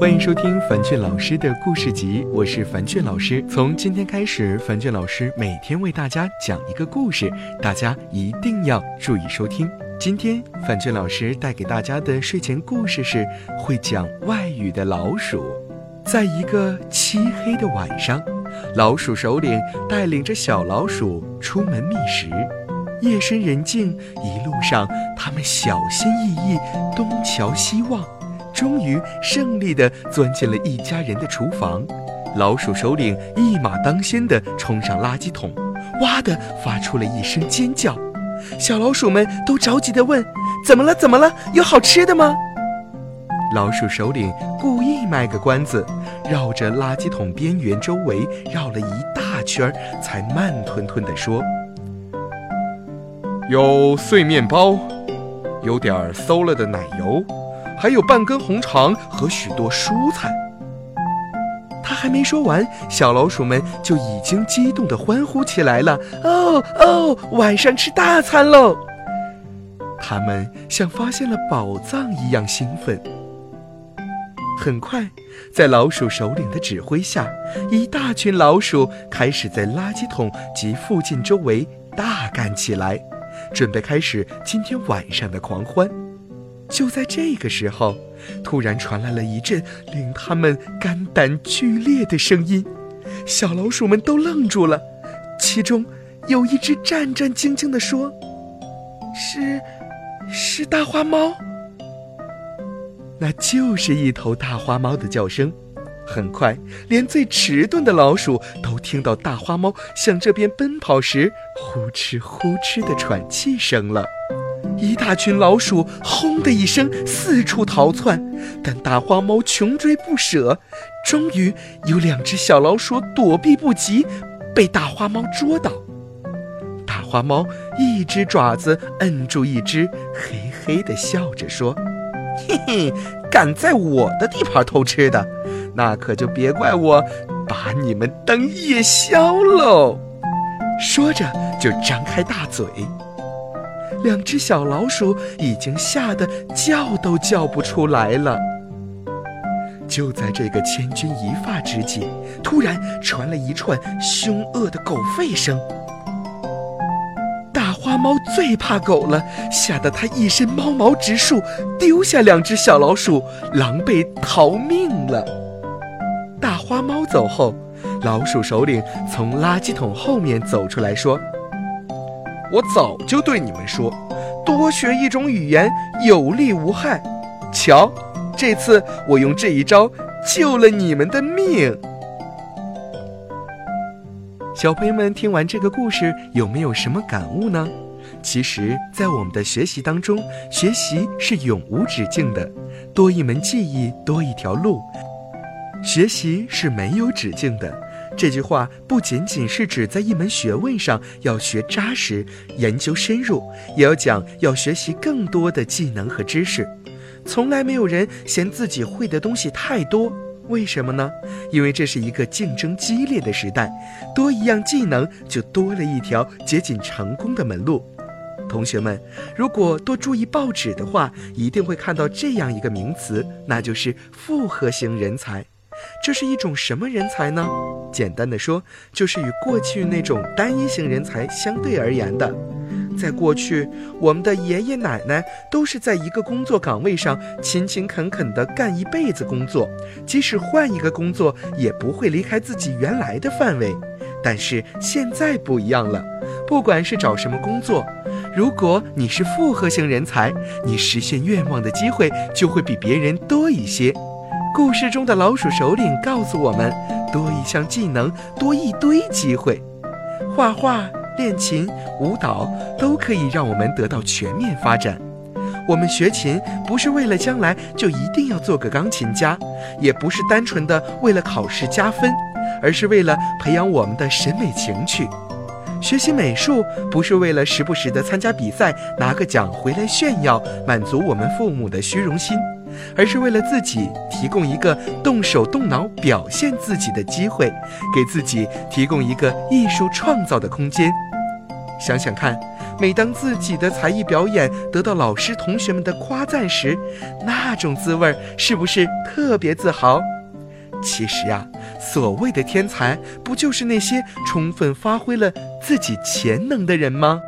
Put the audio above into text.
欢迎收听樊俊老师的故事集，我是樊俊老师。从今天开始，樊俊老师每天为大家讲一个故事，大家一定要注意收听。今天樊俊老师带给大家的睡前故事是会讲外语的老鼠。在一个漆黑的晚上，老鼠首领带领着小老鼠出门觅食。夜深人静，一路上他们小心翼翼，东瞧西望，终于胜利地钻进了一家人的厨房。老鼠首领一马当先地冲上垃圾桶，哇地发出了一声尖叫。小老鼠们都着急地问：“怎么了？怎么了？有好吃的吗？”老鼠首领故意卖个关子，绕着垃圾桶边缘周围绕了一大圈，才慢吞吞地说。有碎面包，有点馊了的奶油，还有半根红肠和许多蔬菜。他还没说完，小老鼠们就已经激动地欢呼起来了：“哦哦，晚上吃大餐喽！”他们像发现了宝藏一样兴奋。很快，在老鼠首领的指挥下，一大群老鼠开始在垃圾桶及附近周围大干起来。准备开始今天晚上的狂欢。就在这个时候，突然传来了一阵令他们肝胆俱裂的声音，小老鼠们都愣住了。其中有一只战战兢兢地说：“是，是大花猫。”那就是一头大花猫的叫声。很快，连最迟钝的老鼠都听到大花猫向这边奔跑时呼哧呼哧的喘气声了。一大群老鼠轰的一声四处逃窜，但大花猫穷追不舍。终于有两只小老鼠躲避不及，被大花猫捉到。大花猫一只爪子摁住一只，嘿嘿地笑着说：“嘿嘿，敢在我的地盘偷吃的！”那可就别怪我，把你们当夜宵喽！说着就张开大嘴。两只小老鼠已经吓得叫都叫不出来了。就在这个千钧一发之际，突然传来一串凶恶的狗吠声。大花猫最怕狗了，吓得它一身猫毛直竖，丢下两只小老鼠，狼狈逃命了。大花猫走后，老鼠首领从垃圾桶后面走出来说：“我早就对你们说，多学一种语言有利无害。瞧，这次我用这一招救了你们的命。”小朋友们听完这个故事，有没有什么感悟呢？其实，在我们的学习当中，学习是永无止境的，多一门技艺，多一条路。学习是没有止境的，这句话不仅仅是指在一门学问上要学扎实、研究深入，也要讲要学习更多的技能和知识。从来没有人嫌自己会的东西太多，为什么呢？因为这是一个竞争激烈的时代，多一样技能就多了一条接近成功的门路。同学们，如果多注意报纸的话，一定会看到这样一个名词，那就是复合型人才。这是一种什么人才呢？简单的说，就是与过去那种单一型人才相对而言的。在过去，我们的爷爷奶奶都是在一个工作岗位上勤勤恳恳地干一辈子工作，即使换一个工作，也不会离开自己原来的范围。但是现在不一样了，不管是找什么工作，如果你是复合型人才，你实现愿望的机会就会比别人多一些。故事中的老鼠首领告诉我们：多一项技能，多一堆机会。画画、练琴、舞蹈都可以让我们得到全面发展。我们学琴不是为了将来就一定要做个钢琴家，也不是单纯的为了考试加分，而是为了培养我们的审美情趣。学习美术不是为了时不时的参加比赛拿个奖回来炫耀，满足我们父母的虚荣心。而是为了自己提供一个动手动脑表现自己的机会，给自己提供一个艺术创造的空间。想想看，每当自己的才艺表演得到老师同学们的夸赞时，那种滋味是不是特别自豪？其实啊，所谓的天才，不就是那些充分发挥了自己潜能的人吗？